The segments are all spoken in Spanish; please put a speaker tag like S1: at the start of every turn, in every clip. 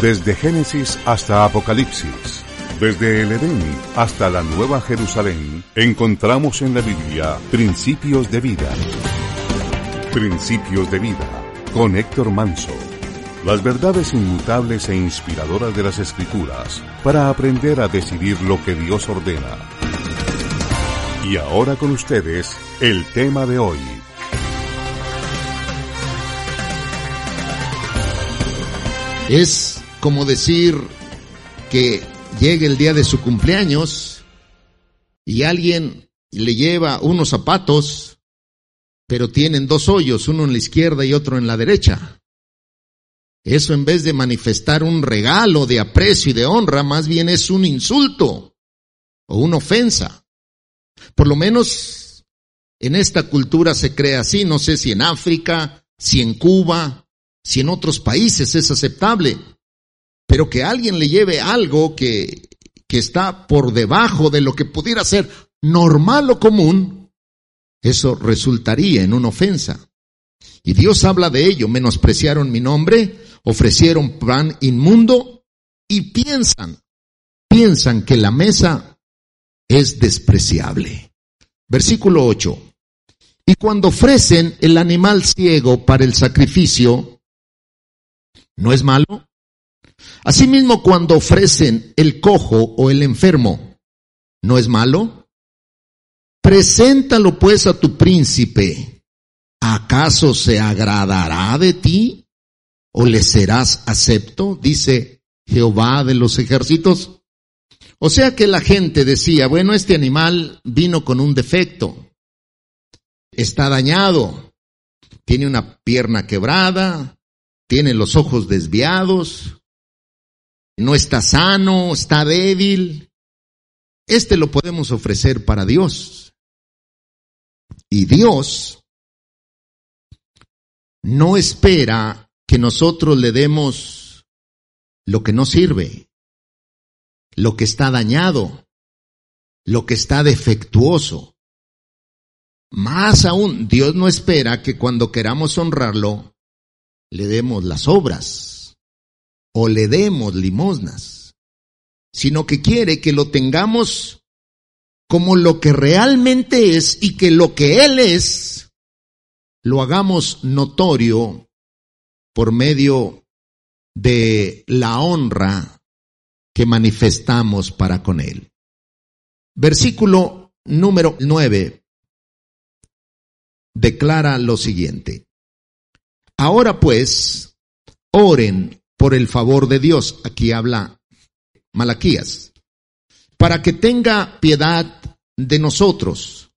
S1: Desde Génesis hasta Apocalipsis, desde el Edén hasta la Nueva Jerusalén, encontramos en la Biblia principios de vida. Principios de vida con Héctor Manso. Las verdades inmutables e inspiradoras de las Escrituras para aprender a decidir lo que Dios ordena. Y ahora con ustedes, el tema de hoy.
S2: Es como decir que llegue el día de su cumpleaños y alguien le lleva unos zapatos, pero tienen dos hoyos, uno en la izquierda y otro en la derecha. Eso en vez de manifestar un regalo de aprecio y de honra, más bien es un insulto o una ofensa. Por lo menos en esta cultura se cree así, no sé si en África, si en Cuba, si en otros países es aceptable, pero que alguien le lleve algo que, que está por debajo de lo que pudiera ser normal o común, eso resultaría en una ofensa. Y Dios habla de ello, menospreciaron mi nombre, ofrecieron pan inmundo y piensan, piensan que la mesa es despreciable. Versículo 8. Y cuando ofrecen el animal ciego para el sacrificio, ¿No es malo? Asimismo, cuando ofrecen el cojo o el enfermo, ¿no es malo? Preséntalo pues a tu príncipe. ¿Acaso se agradará de ti? ¿O le serás acepto? Dice Jehová de los ejércitos. O sea que la gente decía, bueno, este animal vino con un defecto. Está dañado. Tiene una pierna quebrada, tiene los ojos desviados, no está sano, está débil. Este lo podemos ofrecer para Dios. Y Dios no espera que nosotros le demos lo que no sirve, lo que está dañado, lo que está defectuoso. Más aún, Dios no espera que cuando queramos honrarlo, le demos las obras o le demos limosnas, sino que quiere que lo tengamos como lo que realmente es y que lo que Él es lo hagamos notorio por medio de la honra que manifestamos para con Él. Versículo número 9 declara lo siguiente. Ahora pues, oren por el favor de Dios. Aquí habla Malaquías. Para que tenga piedad de nosotros.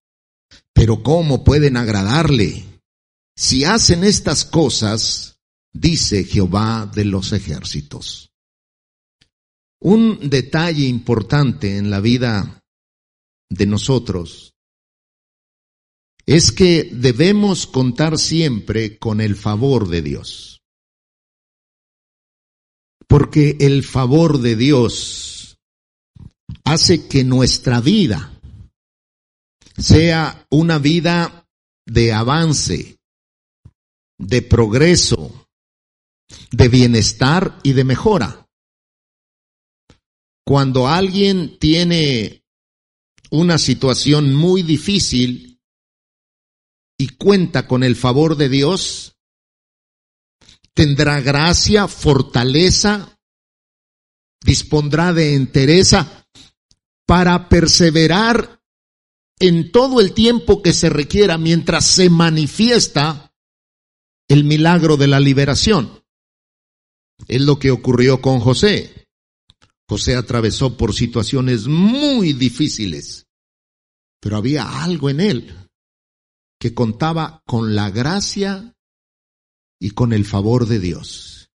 S2: Pero ¿cómo pueden agradarle? Si hacen estas cosas, dice Jehová de los ejércitos. Un detalle importante en la vida de nosotros es que debemos contar siempre con el favor de Dios. Porque el favor de Dios hace que nuestra vida sea una vida de avance, de progreso, de bienestar y de mejora. Cuando alguien tiene una situación muy difícil, y cuenta con el favor de Dios, tendrá gracia, fortaleza, dispondrá de entereza para perseverar en todo el tiempo que se requiera mientras se manifiesta el milagro de la liberación. Es lo que ocurrió con José. José atravesó por situaciones muy difíciles, pero había algo en él que contaba con la gracia y con el favor de Dios.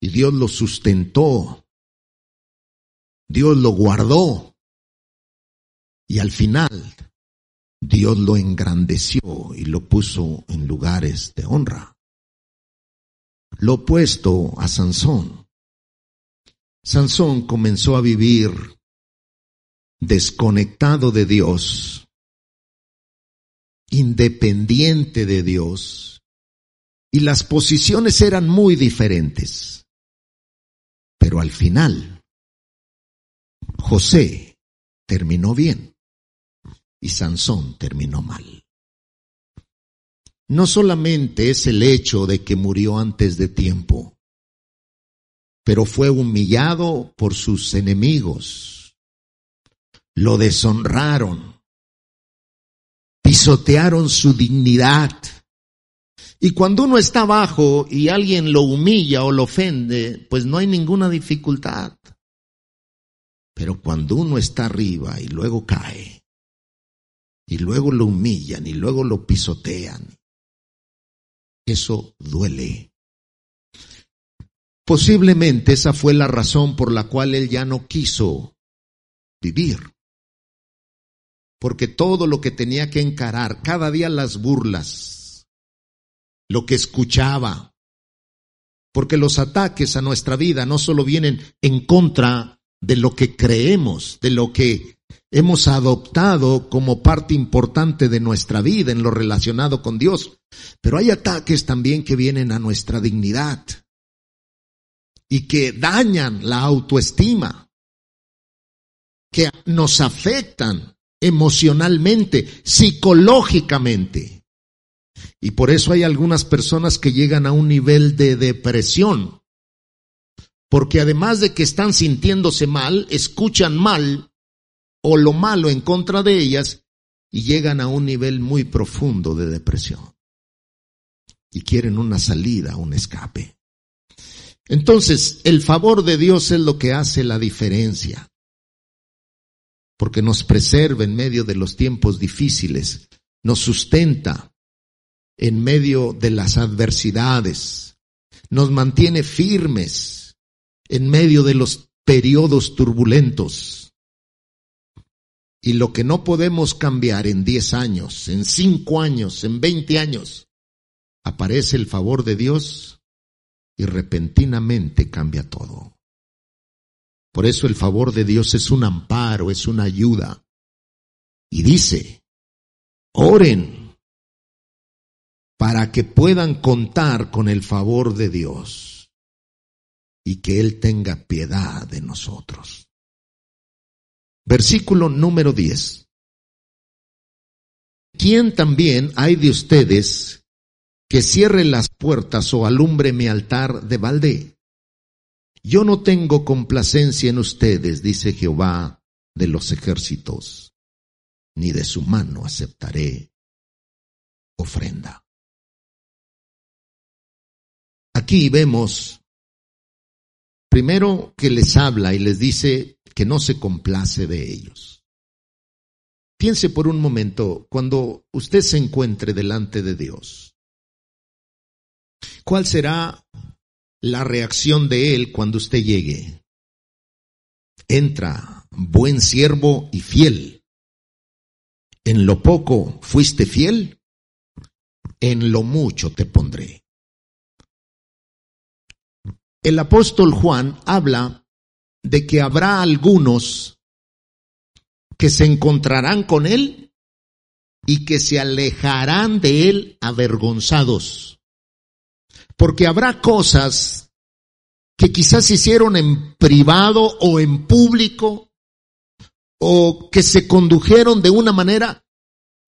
S2: Y Dios lo sustentó. Dios lo guardó. Y al final, Dios lo engrandeció y lo puso en lugares de honra. Lo opuesto a Sansón. Sansón comenzó a vivir desconectado de Dios independiente de Dios y las posiciones eran muy diferentes. Pero al final, José terminó bien y Sansón terminó mal. No solamente es el hecho de que murió antes de tiempo, pero fue humillado por sus enemigos. Lo deshonraron, pisotearon su dignidad. Y cuando uno está abajo y alguien lo humilla o lo ofende, pues no hay ninguna dificultad. Pero cuando uno está arriba y luego cae, y luego lo humillan y luego lo pisotean, eso duele. Posiblemente esa fue la razón por la cual él ya no quiso vivir. Porque todo lo que tenía que encarar, cada día las burlas, lo que escuchaba, porque los ataques a nuestra vida no solo vienen en contra de lo que creemos, de lo que hemos adoptado como parte importante de nuestra vida en lo relacionado con Dios, pero hay ataques también que vienen a nuestra dignidad y que dañan la autoestima, que nos afectan emocionalmente, psicológicamente. Y por eso hay algunas personas que llegan a un nivel de depresión, porque además de que están sintiéndose mal, escuchan mal o lo malo en contra de ellas y llegan a un nivel muy profundo de depresión. Y quieren una salida, un escape. Entonces, el favor de Dios es lo que hace la diferencia, porque nos preserva en medio de los tiempos difíciles, nos sustenta en medio de las adversidades, nos mantiene firmes en medio de los periodos turbulentos. Y lo que no podemos cambiar en diez años, en cinco años, en veinte años, aparece el favor de Dios y repentinamente cambia todo. Por eso el favor de Dios es un amparo, es una ayuda. Y dice, oren para que puedan contar con el favor de Dios y que Él tenga piedad de nosotros. Versículo número 10. ¿Quién también hay de ustedes que cierre las puertas o alumbre mi altar de balde. Yo no tengo complacencia en ustedes, dice Jehová de los ejércitos, ni de su mano aceptaré ofrenda. Aquí vemos primero que les habla y les dice que no se complace de ellos. Piense por un momento, cuando usted se encuentre delante de Dios, ¿Cuál será la reacción de Él cuando usted llegue? Entra, buen siervo y fiel. En lo poco fuiste fiel, en lo mucho te pondré. El apóstol Juan habla de que habrá algunos que se encontrarán con Él y que se alejarán de Él avergonzados. Porque habrá cosas que quizás hicieron en privado o en público, o que se condujeron de una manera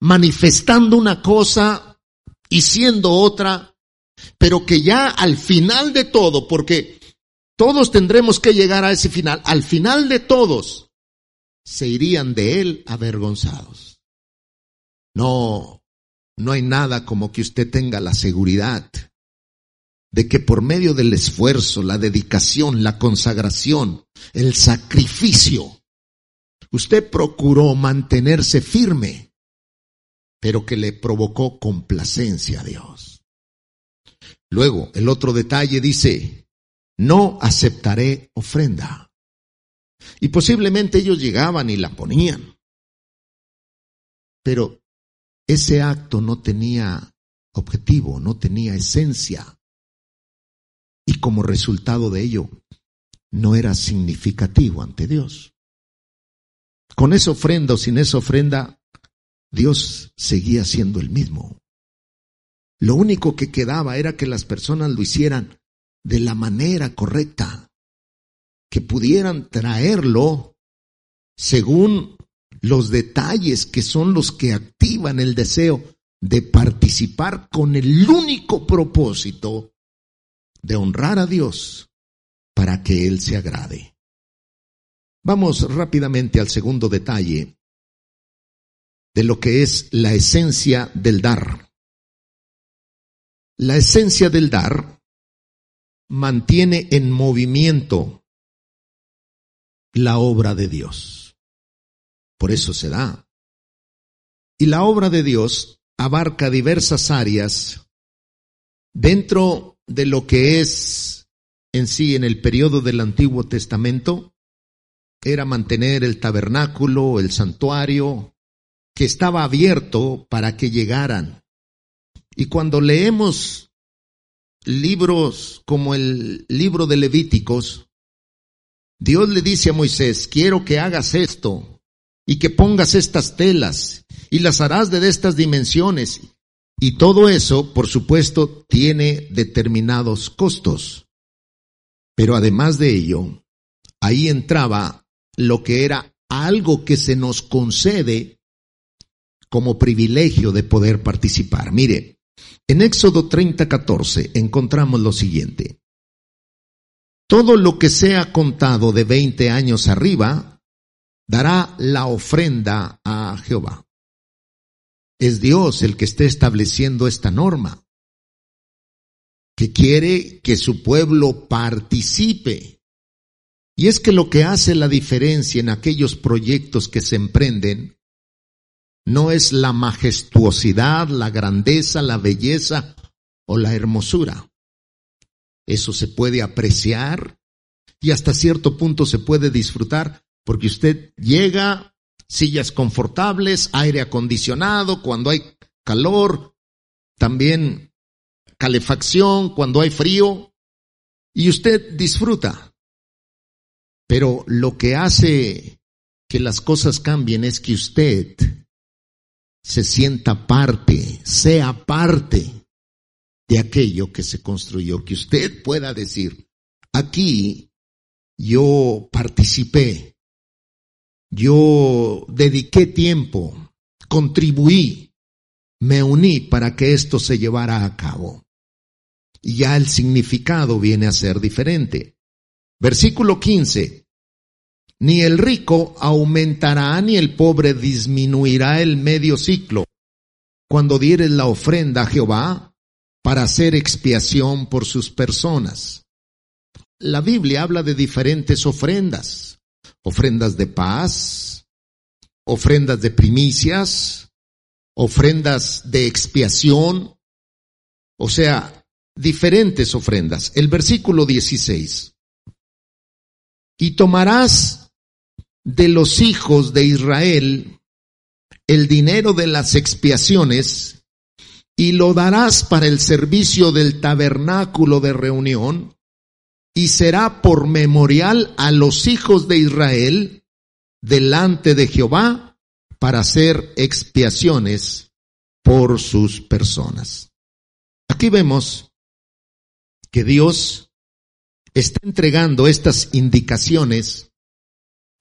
S2: manifestando una cosa y siendo otra, pero que ya al final de todo, porque todos tendremos que llegar a ese final, al final de todos se irían de él avergonzados. No, no hay nada como que usted tenga la seguridad de que por medio del esfuerzo, la dedicación, la consagración, el sacrificio, usted procuró mantenerse firme, pero que le provocó complacencia a Dios. Luego, el otro detalle dice, no aceptaré ofrenda. Y posiblemente ellos llegaban y la ponían. Pero ese acto no tenía objetivo, no tenía esencia y como resultado de ello no era significativo ante Dios. Con esa ofrenda o sin esa ofrenda, Dios seguía siendo el mismo. Lo único que quedaba era que las personas lo hicieran de la manera correcta. que pudieran traerlo según los detalles que son los que activan el deseo de participar con el único propósito de honrar a Dios para que Él se agrade. Vamos rápidamente al segundo detalle de lo que es la esencia del dar. La esencia del dar mantiene en movimiento la obra de Dios. Por eso se da. Y la obra de Dios abarca diversas áreas dentro de lo que es en sí en el periodo del Antiguo Testamento, era mantener el tabernáculo, el santuario, que estaba abierto para que llegaran. Y cuando leemos libros como el libro de Levíticos, Dios le dice a Moisés, quiero que hagas esto y que pongas estas telas y las harás de estas dimensiones. Y todo eso, por supuesto, tiene determinados costos. Pero además de ello, ahí entraba lo que era algo que se nos concede como privilegio de poder participar. Mire, en Éxodo 30, 14 encontramos lo siguiente. Todo lo que sea contado de 20 años arriba dará la ofrenda a Jehová. Es Dios el que esté estableciendo esta norma, que quiere que su pueblo participe y es que lo que hace la diferencia en aquellos proyectos que se emprenden no es la majestuosidad, la grandeza, la belleza o la hermosura. Eso se puede apreciar y hasta cierto punto se puede disfrutar porque usted llega, sillas confortables, aire acondicionado, cuando hay calor, también calefacción, cuando hay frío, y usted disfruta. Pero lo que hace que las cosas cambien es que usted se sienta parte, sea parte de aquello que se construyó, que usted pueda decir, aquí yo participé, yo dediqué tiempo, contribuí, me uní para que esto se llevara a cabo. Y ya el significado viene a ser diferente. Versículo 15. Ni el rico aumentará ni el pobre disminuirá el medio ciclo cuando dieres la ofrenda a Jehová para hacer expiación por sus personas. La Biblia habla de diferentes ofrendas, ofrendas de paz, ofrendas de primicias, ofrendas de expiación, o sea, diferentes ofrendas. El versículo 16 y tomarás de los hijos de Israel el dinero de las expiaciones y lo darás para el servicio del tabernáculo de reunión y será por memorial a los hijos de Israel delante de Jehová para hacer expiaciones por sus personas. Aquí vemos que Dios está entregando estas indicaciones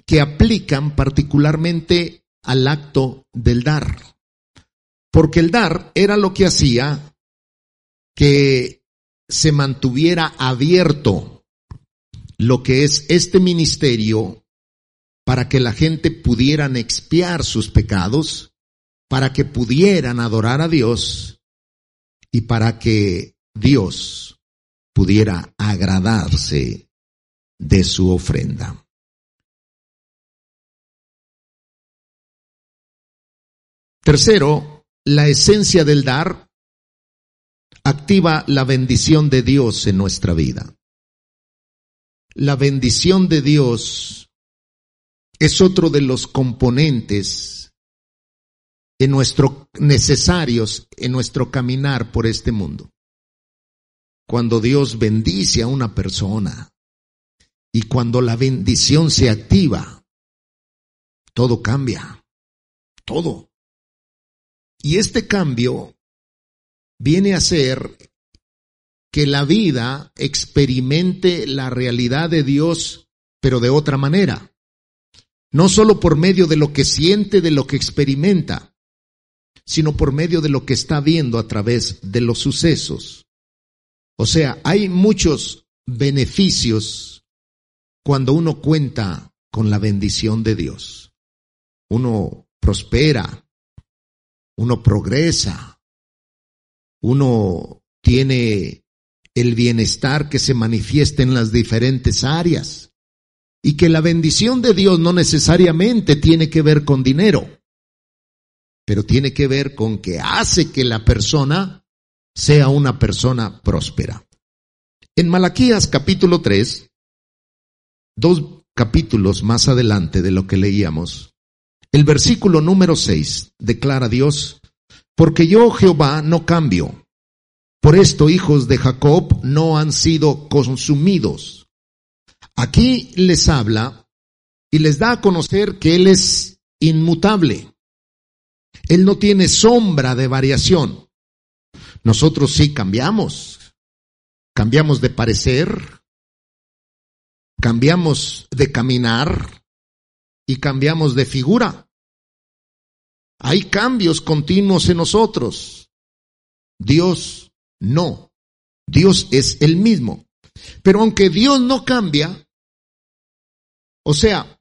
S2: que aplican particularmente al acto del dar. Porque el dar era lo que hacía que se mantuviera abierto lo que es este ministerio para que la gente pudieran expiar sus pecados, para que pudieran adorar a Dios y para que Dios pudiera agradarse de su ofrenda. Tercero, la esencia del dar activa la bendición de Dios en nuestra vida. La bendición de Dios es otro de los componentes en nuestro, necesarios en nuestro caminar por este mundo cuando Dios bendice a una persona y cuando la bendición se activa, todo cambia, todo. Y este cambio viene a ser que la vida experimente la realidad de Dios pero de otra manera. No solo por medio de lo que siente, de lo que experimenta, sino por medio de lo que está viendo a través de los sucesos. O sea, hay muchos beneficios cuando uno cuenta con la bendición de Dios. Uno prospera, uno progresa, uno tiene el bienestar que se manifiesta en las diferentes áreas y que la bendición de Dios no necesariamente tiene que ver con dinero, pero tiene que ver con que hace que la persona sea una persona próspera. En Malaquías capítulo 3, dos capítulos más adelante de lo que leíamos, el versículo número 6 declara Dios, porque yo Jehová no cambio. Por esto hijos de Jacob no han sido consumidos. Aquí les habla y les da a conocer que Él es inmutable. Él no tiene sombra de variación. Nosotros sí cambiamos. Cambiamos de parecer, cambiamos de caminar y cambiamos de figura. Hay cambios continuos en nosotros. Dios no. Dios es el mismo. Pero aunque Dios no cambia, o sea,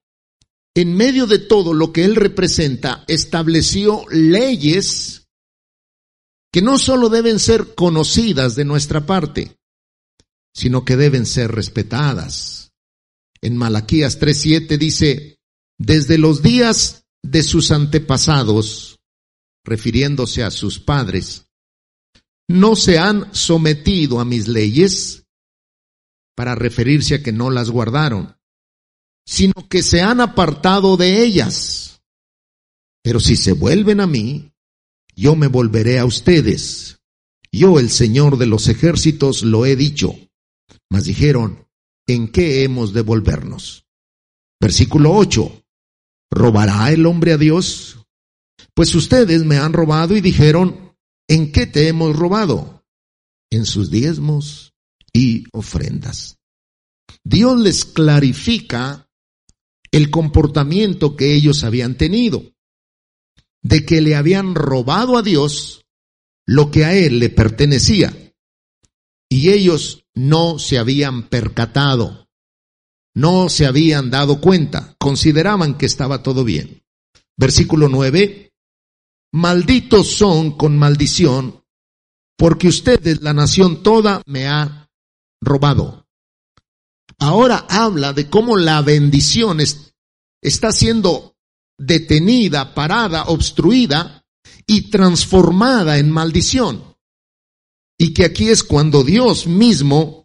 S2: en medio de todo lo que Él representa, estableció leyes que no solo deben ser conocidas de nuestra parte, sino que deben ser respetadas. En Malaquías 3.7 dice, desde los días de sus antepasados, refiriéndose a sus padres, no se han sometido a mis leyes para referirse a que no las guardaron, sino que se han apartado de ellas. Pero si se vuelven a mí, yo me volveré a ustedes. Yo, el Señor de los ejércitos, lo he dicho. Mas dijeron, ¿en qué hemos de volvernos? Versículo 8. ¿Robará el hombre a Dios? Pues ustedes me han robado y dijeron, ¿en qué te hemos robado? En sus diezmos y ofrendas. Dios les clarifica el comportamiento que ellos habían tenido, de que le habían robado a Dios lo que a él le pertenecía, y ellos no se habían percatado no se habían dado cuenta, consideraban que estaba todo bien. Versículo 9, malditos son con maldición, porque ustedes, la nación toda, me ha robado. Ahora habla de cómo la bendición está siendo detenida, parada, obstruida y transformada en maldición. Y que aquí es cuando Dios mismo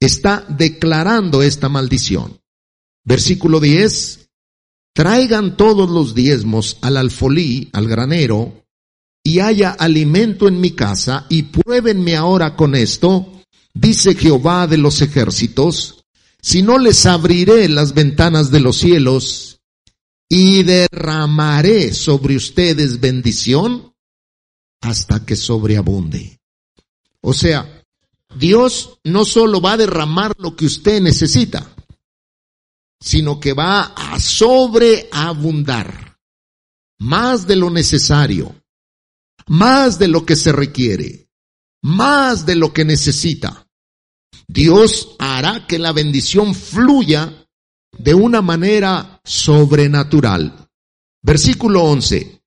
S2: está declarando esta maldición. Versículo 10, traigan todos los diezmos al alfolí, al granero, y haya alimento en mi casa, y pruébenme ahora con esto, dice Jehová de los ejércitos, si no les abriré las ventanas de los cielos, y derramaré sobre ustedes bendición hasta que sobreabunde. O sea, Dios no solo va a derramar lo que usted necesita, sino que va a sobreabundar más de lo necesario, más de lo que se requiere, más de lo que necesita. Dios hará que la bendición fluya de una manera sobrenatural. Versículo 11.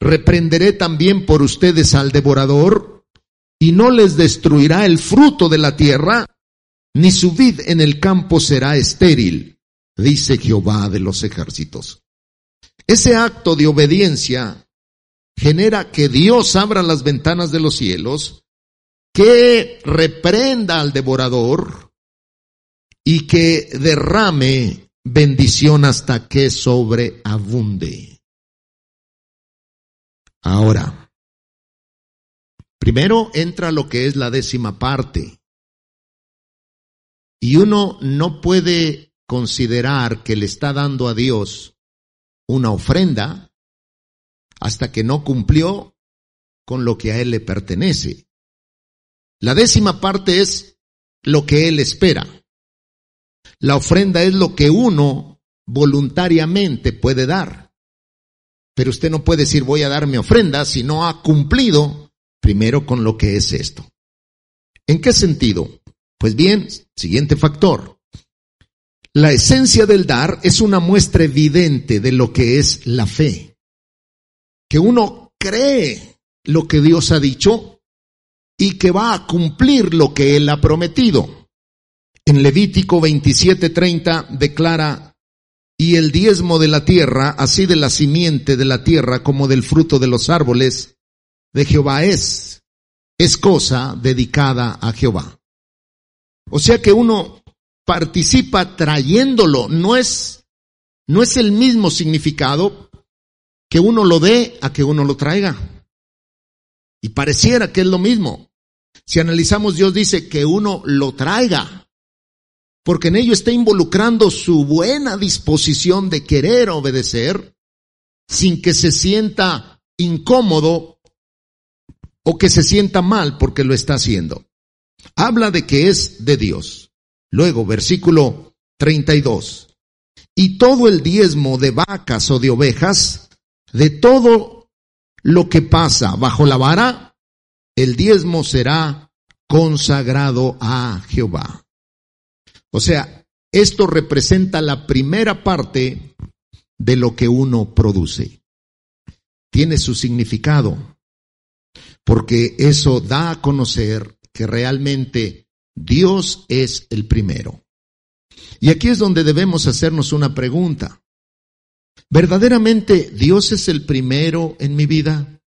S2: Reprenderé también por ustedes al devorador y no les destruirá el fruto de la tierra, ni su vid en el campo será estéril, dice Jehová de los ejércitos. Ese acto de obediencia genera que Dios abra las ventanas de los cielos, que reprenda al devorador y que derrame bendición hasta que sobreabunde. Ahora, Primero entra lo que es la décima parte. Y uno no puede considerar que le está dando a Dios una ofrenda hasta que no cumplió con lo que a Él le pertenece. La décima parte es lo que Él espera. La ofrenda es lo que uno voluntariamente puede dar. Pero usted no puede decir voy a dar mi ofrenda si no ha cumplido primero con lo que es esto. ¿En qué sentido? Pues bien, siguiente factor. La esencia del dar es una muestra evidente de lo que es la fe. Que uno cree lo que Dios ha dicho y que va a cumplir lo que Él ha prometido. En Levítico 27:30 declara, y el diezmo de la tierra, así de la simiente de la tierra como del fruto de los árboles, de Jehová es, es cosa dedicada a Jehová. O sea que uno participa trayéndolo, no es, no es el mismo significado que uno lo dé a que uno lo traiga. Y pareciera que es lo mismo. Si analizamos, Dios dice que uno lo traiga, porque en ello está involucrando su buena disposición de querer obedecer sin que se sienta incómodo o que se sienta mal porque lo está haciendo. Habla de que es de Dios. Luego, versículo 32. Y todo el diezmo de vacas o de ovejas, de todo lo que pasa bajo la vara, el diezmo será consagrado a Jehová. O sea, esto representa la primera parte de lo que uno produce. Tiene su significado porque eso da a conocer que realmente Dios es el primero. Y aquí es donde debemos hacernos una pregunta. ¿Verdaderamente Dios es el primero en mi vida?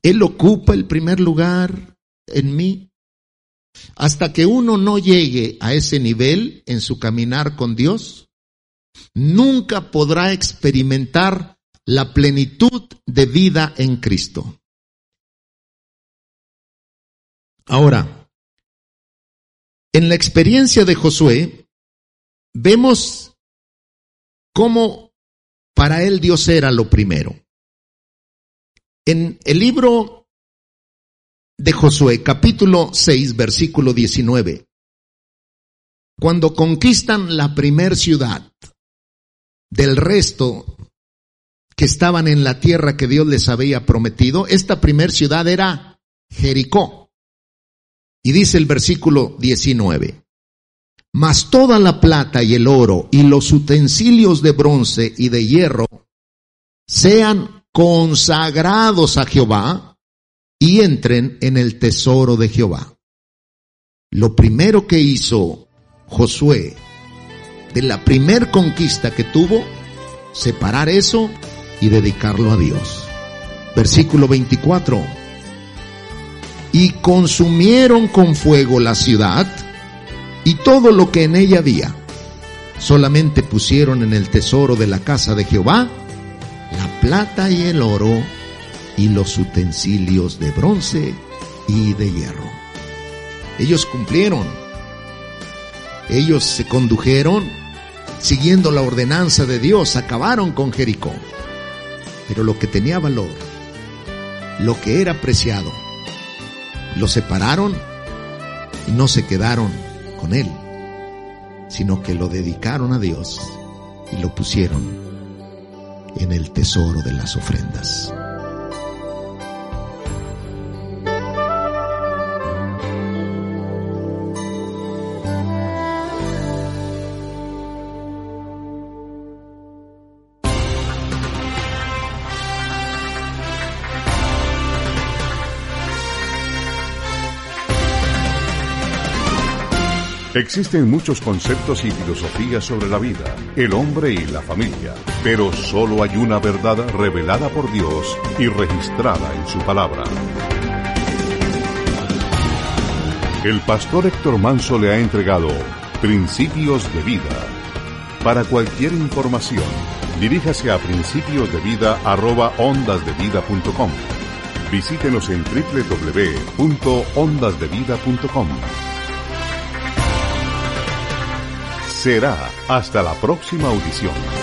S2: ¿Él ocupa el primer lugar en mí? Hasta que uno no llegue a ese nivel en su caminar con Dios, nunca podrá experimentar la plenitud de vida en Cristo. Ahora, en la experiencia de Josué, vemos cómo para él Dios era lo primero. En el libro de Josué, capítulo 6, versículo 19, cuando conquistan la primer ciudad del resto estaban en la tierra que Dios les había prometido, esta primer ciudad era Jericó. Y dice el versículo 19, mas toda la plata y el oro y los utensilios de bronce y de hierro sean consagrados a Jehová y entren en el tesoro de Jehová. Lo primero que hizo Josué de la primer conquista que tuvo, separar eso y dedicarlo a Dios. Versículo 24. Y consumieron con fuego la ciudad y todo lo que en ella había. Solamente pusieron en el tesoro de la casa de Jehová la plata y el oro y los utensilios de bronce y de hierro. Ellos cumplieron. Ellos se condujeron siguiendo la ordenanza de Dios, acabaron con Jericó. Pero lo que tenía valor, lo que era preciado, lo separaron y no se quedaron con él, sino que lo dedicaron a Dios y lo pusieron en el tesoro de las ofrendas.
S1: Existen muchos conceptos y filosofías sobre la vida, el hombre y la familia, pero solo hay una verdad revelada por Dios y registrada en su palabra. El pastor Héctor Manso le ha entregado Principios de Vida. Para cualquier información, diríjase a principiosdevida@ondasdevida.com. Visítenos en www.ondasdevida.com. será hasta la próxima audición.